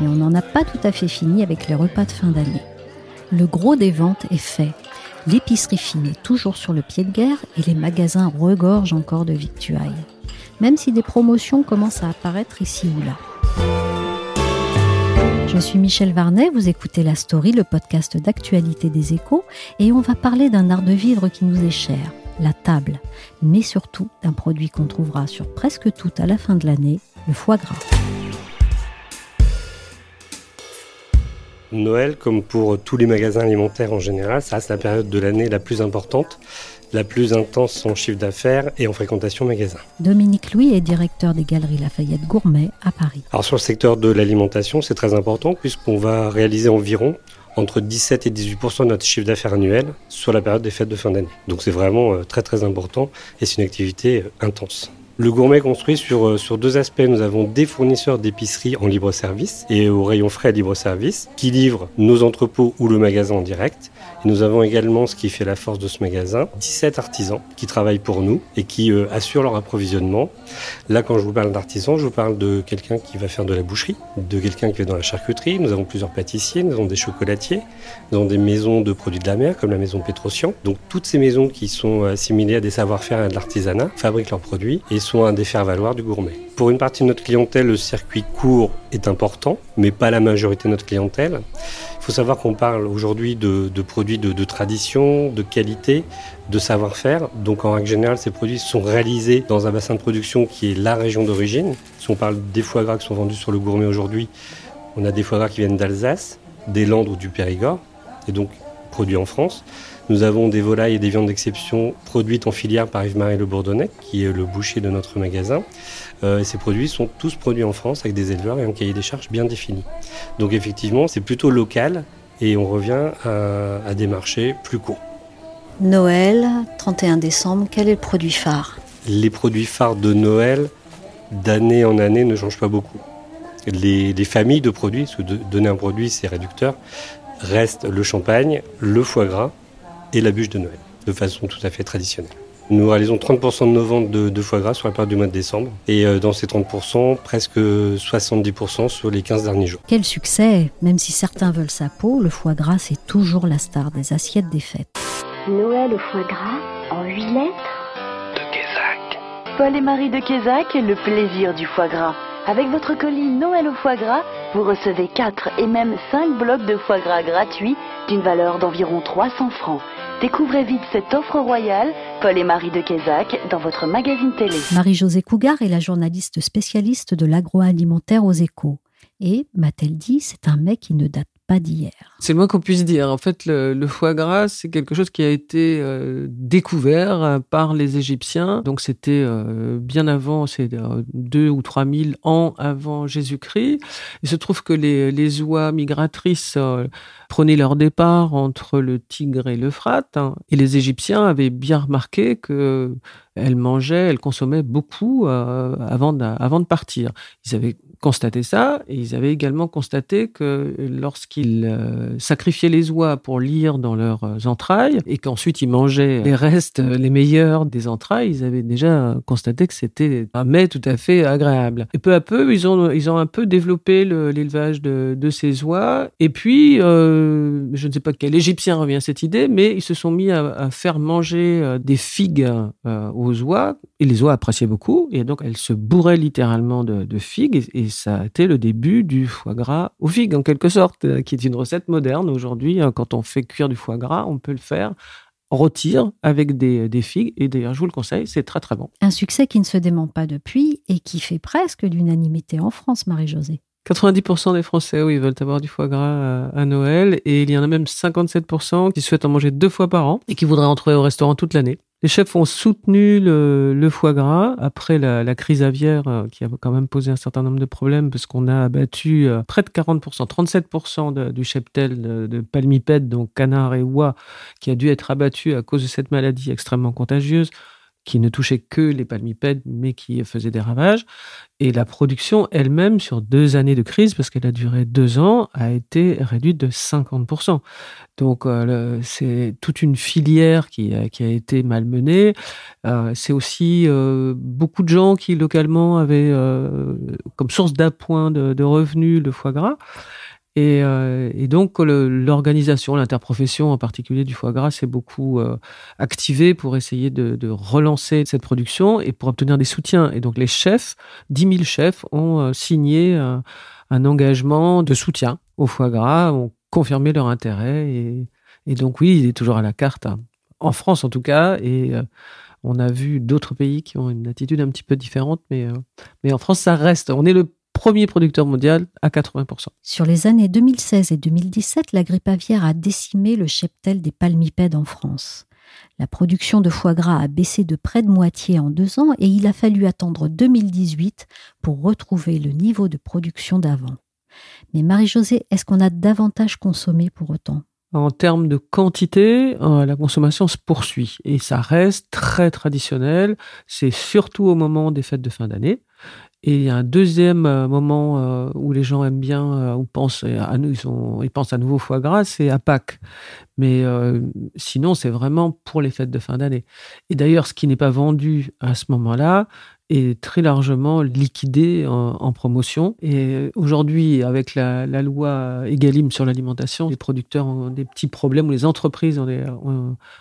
mais on n'en a pas tout à fait fini avec les repas de fin d'année. Le gros des ventes est fait. L'épicerie fine est toujours sur le pied de guerre et les magasins regorgent encore de victuailles. Même si des promotions commencent à apparaître ici ou là. Je suis Michel Varnet, vous écoutez La Story, le podcast d'actualité des échos, et on va parler d'un art de vivre qui nous est cher, la table, mais surtout d'un produit qu'on trouvera sur presque tout à la fin de l'année, le foie gras. Noël, comme pour tous les magasins alimentaires en général, ça reste la période de l'année la plus importante, la plus intense en chiffre d'affaires et en fréquentation magasin. Dominique Louis est directeur des Galeries Lafayette Gourmet à Paris. Alors sur le secteur de l'alimentation, c'est très important puisqu'on va réaliser environ entre 17 et 18% de notre chiffre d'affaires annuel sur la période des fêtes de fin d'année. Donc c'est vraiment euh, très très important et c'est une activité euh, intense. Le gourmet construit sur, euh, sur deux aspects. Nous avons des fournisseurs d'épicerie en libre service et au rayon frais libre service qui livrent nos entrepôts ou le magasin en direct. Et nous avons également ce qui fait la force de ce magasin, 17 artisans qui travaillent pour nous et qui euh, assurent leur approvisionnement. Là, quand je vous parle d'artisans, je vous parle de quelqu'un qui va faire de la boucherie, de quelqu'un qui va dans la charcuterie. Nous avons plusieurs pâtissiers, nous avons des chocolatiers, nous avons des maisons de produits de la mer comme la maison Petrosian. Donc toutes ces maisons qui sont assimilées à des savoir-faire et à de l'artisanat fabriquent leurs produits et sont un des faire-valoir du gourmet. Pour une partie de notre clientèle, le circuit court est important, mais pas la majorité de notre clientèle. Il faut savoir qu'on parle aujourd'hui de, produits de, tradition, de qualité, de savoir-faire. Donc en règle générale, ces produits sont réalisés dans un bassin de production qui est la région d'origine. Si on parle des foie gras qui sont vendus sur le gourmet aujourd'hui, on a des foie gras qui viennent d'Alsace, des Landes ou du Périgord, et donc produits en France. Nous avons des volailles et des viandes d'exception produites en filière par Yves-Marie Le Bourdonnais, qui est le boucher de notre magasin. Euh, ces produits sont tous produits en France avec des éleveurs et un cahier des charges bien défini. Donc effectivement, c'est plutôt local et on revient à, des marchés plus courts. Noël, 31 décembre, quel est le produit phare? Les produits phares de Noël, d'année en année, ne changent pas beaucoup. Les, les familles de produits, parce que donner un produit, c'est réducteur, restent le champagne, le foie gras, et la bûche de Noël, de façon tout à fait traditionnelle. Nous réalisons 30% de nos ventes de, foie gras sur la période du mois de décembre. Et euh, dans ces 30%, presque 70% sur les 15 derniers jours. Quel succès Même si certains veulent sa peau, le foie gras, c'est toujours la star des assiettes des fêtes. Noël au foie gras, en 8 lettres De Kézac. Paul et Marie de Kézac, le plaisir du foie gras. Avec votre colis Noël au foie gras, vous recevez 4 et même 5 blocs de foie gras gratuits d'une valeur d'environ 300 francs. Découvrez vite cette offre royale, Paul et Marie de Kézac, dans votre magazine télé. Marie-Josée Cougar est la journaliste spécialiste de l'agroalimentaire aux échos. Et, m'a-t-elle dit, c'est un mec qui ne date d'hier. C'est le moins qu'on puisse dire. En fait, le, foie gras, c'est quelque chose qui a été euh, découvert euh, par les Égyptiens. Donc, c'était euh, bien avant, c'est deux ou trois mille ans avant Jésus-Christ. Il se trouve que les, les oies migratrices prenaient leur départ entre le Tigre et l'Euphrate. Hein. et les Égyptiens avaient bien remarqué que elles mangeaient, elles consommaient beaucoup avant, de, avant de partir. Ils avaient constaté ça. Et ils avaient également constaté que lorsqu'ils euh, sacrifiaient les oies pour lire dans leurs entrailles et qu'ensuite ils mangeaient les restes les meilleurs des entrailles, ils avaient déjà constaté que c'était un mets tout à fait agréable. Et peu à peu, ils ont ils ont un peu développé l'élevage de, ces oies. Et puis euh, je ne sais pas quel Égyptien revient à cette idée, mais ils se sont mis à, faire manger euh, des figues euh, aux oies. Et les oies appréciaient beaucoup. Et donc elles se bourraient littéralement de, de figues. Et, ça a été le début du foie gras aux figues en quelque sorte, euh, qui est une recette moderne aujourd'hui. Hein. Quand on fait cuire du foie gras, on peut le faire rôtir avec des, des figues et d'ailleurs je vous le conseille, c'est très très bon. Un succès qui ne se dément pas depuis et qui fait presque l'unanimité en France, Marie-Josée. 90% des Français, oui, veulent avoir du foie gras à, Noël et il y en a même 57% qui souhaitent en manger deux fois par an et qui voudraient en trouver au restaurant toute l'année. Les chefs ont soutenu le, foie gras après la, crise aviaire euh, qui a quand même posé un certain nombre de problèmes parce qu'on a abattu euh, près de 40%, 37% du cheptel de, de, palmipèdes, donc canard et oie, qui a dû être abattu à cause de cette maladie extrêmement contagieuse qui ne touchait que les palmipèdes, mais qui faisait des ravages. Et la production elle-même, sur deux années de crise, parce qu'elle a duré deux ans, a été réduite de 50%. Donc euh, c'est toute une filière qui a, été malmenée. Euh, c'est aussi euh, beaucoup de gens qui localement avaient comme source d'appoint de revenus le foie gras. Et, euh, et donc l'organisation, l'interprofession en particulier du foie gras s'est beaucoup euh, activée pour essayer de, relancer cette production et pour obtenir des soutiens. Et donc les chefs, 10 000 chefs, ont euh, signé un engagement de soutien au foie gras, ont confirmé leur intérêt. Et, et donc oui, il est toujours à la carte, hein. en France en tout cas. Et on a vu d'autres pays qui ont une attitude un petit peu différente, mais, mais en France, ça reste. On est le premier producteur mondial à 80%. Sur les années 2016 et 2017, la grippe aviaire a décimé le cheptel des palmipèdes en France. La production de foie gras a baissé de près de moitié en deux ans et il a fallu attendre 2018 pour retrouver le niveau de production d'avant. Mais Marie-Josée, est-ce qu'on a davantage consommé pour autant? En termes de quantité, euh, la consommation se poursuit et ça reste très traditionnel. C'est surtout au moment des fêtes de fin d'année. Et il y a un deuxième euh, moment euh, où les gens aiment bien euh, ou pensent à nous, ils, pensent à nouveau foie gras, c'est à Pâques. Mais sinon, c'est vraiment pour les fêtes de fin d'année. Et d'ailleurs, ce qui n'est pas vendu à ce moment-là est très largement liquidé en, promotion. Et aujourd'hui, avec la, loi Egalim sur l'alimentation, les producteurs ont des petits problèmes, ou les entreprises ont des,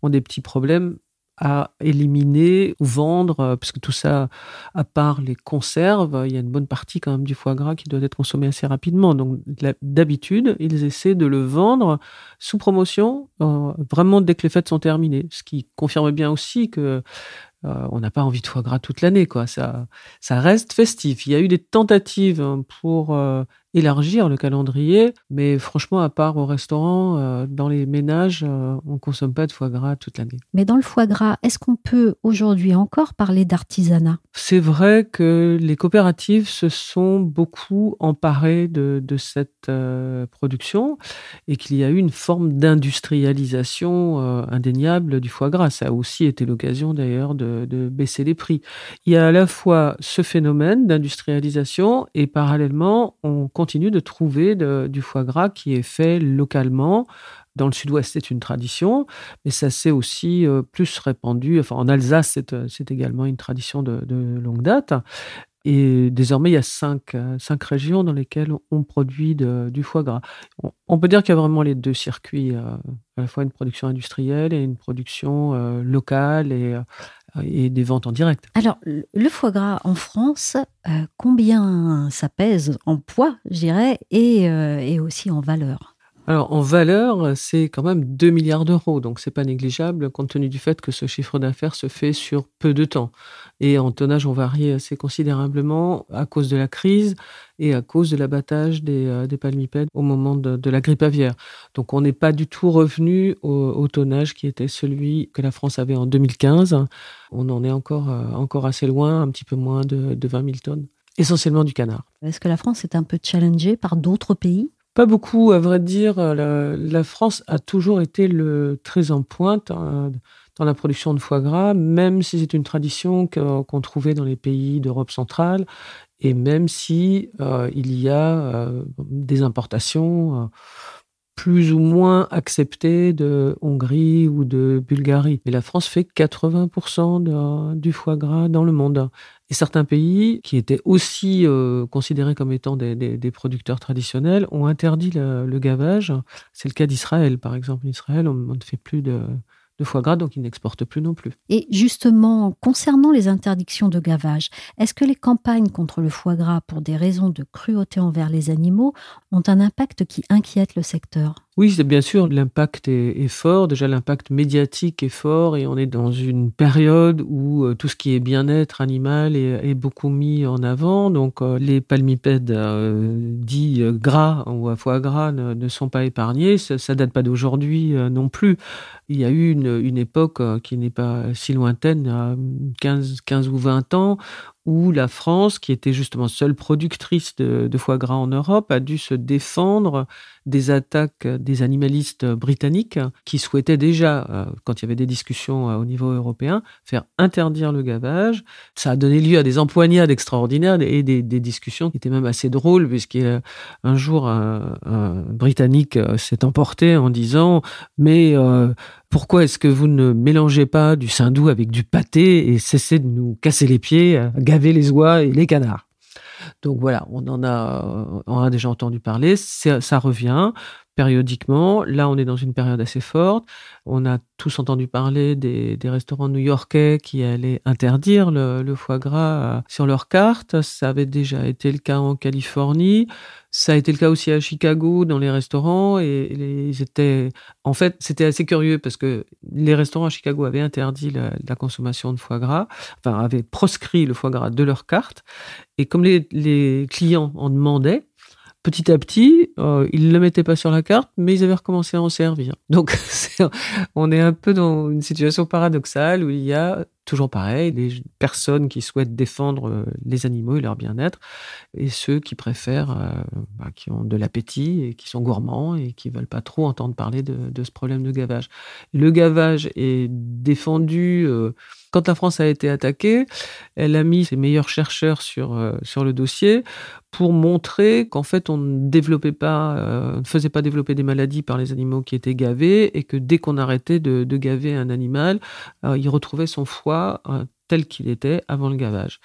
ont des petits problèmes à éliminer ou vendre, euh, puisque tout ça, à part les conserves, il y a une bonne partie quand même du foie gras qui doit être consommé assez rapidement. Donc d'habitude, ils essaient de le vendre sous promotion, euh, vraiment dès que les fêtes sont terminées, ce qui confirme bien aussi que euh, on n'a pas envie de foie gras toute l'année, quoi. Ça, ça reste festif. Il y a eu des tentatives hein, pour élargir le calendrier. Mais franchement, à part au restaurant, euh, dans les ménages, euh, on consomme pas de foie gras toute l'année. Mais dans le foie gras, est-ce qu'on peut aujourd'hui encore parler d'artisanat? C'est vrai que les coopératives se sont beaucoup emparées de, de cette euh, production et qu'il y a eu une forme d'industrialisation indéniable du foie gras. Ça a aussi été l'occasion d'ailleurs de, de baisser les prix. Il y a à la fois ce phénomène d'industrialisation et parallèlement, on continue de trouver du foie gras qui est fait localement. Dans le sud-ouest, c'est une tradition, mais ça s'est aussi euh, plus répandu. En Alsace, c'est euh, également une tradition de, longue date. Et désormais, il y a cinq, euh, cinq régions dans lesquelles on produit du foie gras. On, peut dire qu'il y a vraiment les deux circuits, euh, à la fois une production industrielle et une production euh, locale et des ventes en direct. Alors, le foie gras en France, combien ça pèse en poids, je dirais, et, et aussi en valeur? Alors, en valeur, c'est quand même 2 milliards d'euros, donc c'est pas négligeable compte tenu du fait que ce chiffre d'affaires se fait sur peu de temps. Et en tonnage, on varie assez considérablement à cause de la crise et à cause de l'abattage des, euh, des, palmipèdes au moment de, la grippe aviaire. Donc, on n'est pas du tout revenu au, au, tonnage qui était celui que la France avait en 2015. On en est encore, euh, encore assez loin, un petit peu moins de, de 20 000 tonnes essentiellement du canard. Est-ce que la France est un peu challengée par d'autres pays? Pas beaucoup, à vrai dire. La, la, France a toujours été le, très en pointe hein, dans la production de foie gras, même si c'est une tradition qu'on qu trouvait dans les pays d'Europe centrale Et même si il y a des importations plus ou moins accepté de Hongrie ou de Bulgarie. Mais la France fait 80% du foie gras dans le monde. Et certains pays qui étaient aussi euh, considérés comme étant des, producteurs traditionnels ont interdit le, gavage. C'est le cas d'Israël, par exemple. Israël, on ne fait plus de, de foie gras, donc ils n'exportent plus non plus. Et justement, concernant les interdictions de gavage, est-ce que les campagnes contre le foie gras pour des raisons de cruauté envers les animaux ont un impact qui inquiète le secteur? Oui, bien sûr, l'impact est, fort. Déjà, l'impact médiatique est fort et on est dans une période où euh, tout ce qui est bien-être animal est, beaucoup mis en avant. Donc, euh, les palmipèdes euh, dits gras ou à foie gras ne, sont pas épargnés. Ça, ça date pas d'aujourd'hui non plus. Il y a eu une, une époque qui n'est pas si lointaine, 15, 15 ou 20 ans, où la France, qui était justement seule productrice de, foie gras en Europe, a dû se défendre des attaques des animalistes britanniques qui souhaitaient déjà, euh, quand il y avait des discussions euh, au niveau européen, faire interdire le gavage. Ça a donné lieu à des empoignades extraordinaires et des, discussions qui étaient même assez drôles, puisqu'un jour, un, Britannique euh, s'est emporté en disant « Mais pourquoi est-ce que vous ne mélangez pas du saindoux avec du pâté et cessez de nous casser les pieds, gaver les oies et les canards? Donc voilà, on en a, on a déjà entendu parler, ça revient périodiquement. Là, on est dans une période assez forte. On a tous entendu parler des, restaurants new-yorkais qui allaient interdire le, foie gras euh, sur leur carte. Ça avait déjà été le cas en Californie. Ça a été le cas aussi à Chicago dans les restaurants et ils étaient, en fait, c'était assez curieux parce que les restaurants à Chicago avaient interdit la, la, consommation de foie gras, enfin avaient proscrit le foie gras de leur carte et comme les, les clients en demandaient, petit à petit, euh, ils ne le mettaient pas sur la carte, mais ils avaient recommencé à en servir. Donc, on est un peu dans une situation paradoxale où il y a toujours pareil, les personnes qui souhaitent défendre euh, les animaux et leur bien-être, et ceux qui préfèrent, euh, bah, qui ont de l'appétit et qui sont gourmands et qui veulent pas trop entendre parler de, ce problème de gavage. Le gavage est défendu. Euh, quand la France a été attaquée, elle a mis ses meilleurs chercheurs sur, sur le dossier pour montrer qu'en fait on ne développait pas, ne faisait pas développer des maladies par les animaux qui étaient gavés et que dès qu'on arrêtait de, de, gaver un animal, il retrouvait son foie euh, tel qu'il était avant le gavage.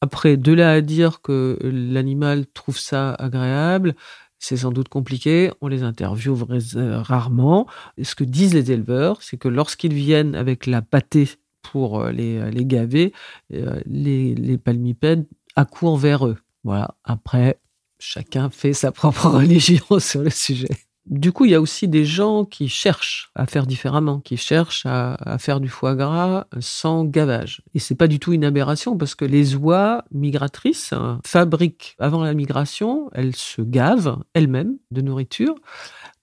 Après, de là à dire que l'animal trouve ça agréable, c'est sans doute compliqué. On les interviewe euh, rarement. ce que disent les éleveurs, c'est que lorsqu'ils viennent avec la pâtée pour euh, les, gaver, les, les palmipèdes accourent vers eux. Voilà. Après, chacun fait sa propre religion sur le sujet. Du coup, il y a aussi des gens qui cherchent à faire différemment, qui cherchent à, faire du foie gras sans gavage. Et c'est pas du tout une aberration parce que les oies migratrices fabriquent avant la migration, elles se gavent elles-mêmes de nourriture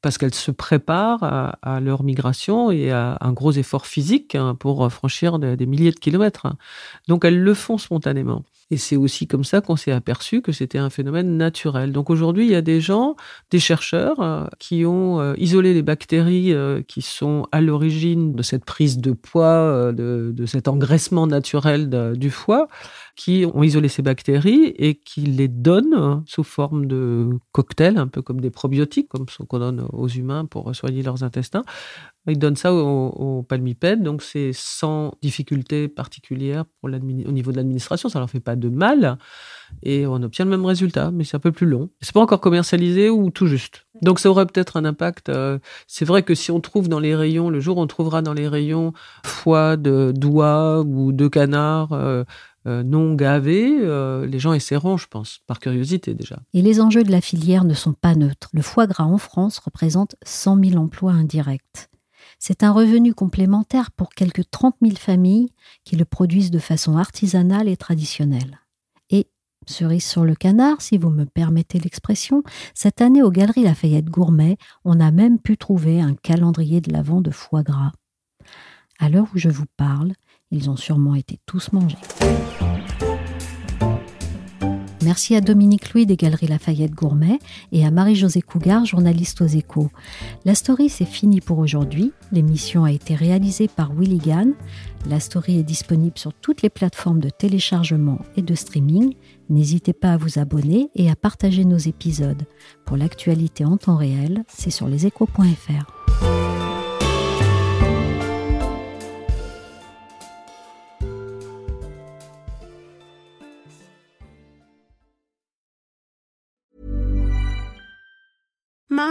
parce qu'elles se préparent à, leur migration et à un gros effort physique hein, pour franchir des milliers de kilomètres. Donc elles le font spontanément. Et c'est aussi comme ça qu'on s'est aperçu que c'était un phénomène naturel. Donc aujourd'hui, il y a des gens, des chercheurs, euh, qui ont euh, isolé les bactéries euh, qui sont à l'origine de cette prise de poids, de, de, cet engraissement naturel du foie, qui ont isolé ces bactéries et qui les donnent sous forme de cocktails, un peu comme des probiotiques, comme ce qu'on donne aux humains pour soigner leurs intestins. Ils donnent ça aux, palmipèdes, donc c'est sans difficulté particulière au niveau de l'administration, ça leur fait pas de mal et on obtient le même résultat, mais c'est un peu plus long. C'est pas encore commercialisé ou tout juste? Donc ça aurait peut-être un impact. Euh, c'est vrai que si on trouve dans les rayons, le jour où on trouvera dans les rayons foie de d'oie ou de canard euh, euh, non gavés, les gens essaieront, je pense, par curiosité déjà. Et les enjeux de la filière ne sont pas neutres. Le foie gras en France représente 100 000 emplois indirects. C'est un revenu complémentaire pour quelques 30 000 familles qui le produisent de façon artisanale et traditionnelle. Et, cerise sur le canard, si vous me permettez l'expression, cette année aux Galeries Lafayette Gourmet, on a même pu trouver un calendrier de l'avant de foie gras. À l'heure où je vous parle, ils ont sûrement été tous mangés. Merci à Dominique Louis des Galeries Lafayette Gourmet et à Marie-Josée Cougar, journaliste aux échos. La story, c'est fini pour aujourd'hui. L'émission a été réalisée par Willy Gann. La story est disponible sur toutes les plateformes de téléchargement et de streaming. N'hésitez pas à vous abonner et à partager nos épisodes. Pour l'actualité en temps réel, c'est sur leséchos.fr. Emma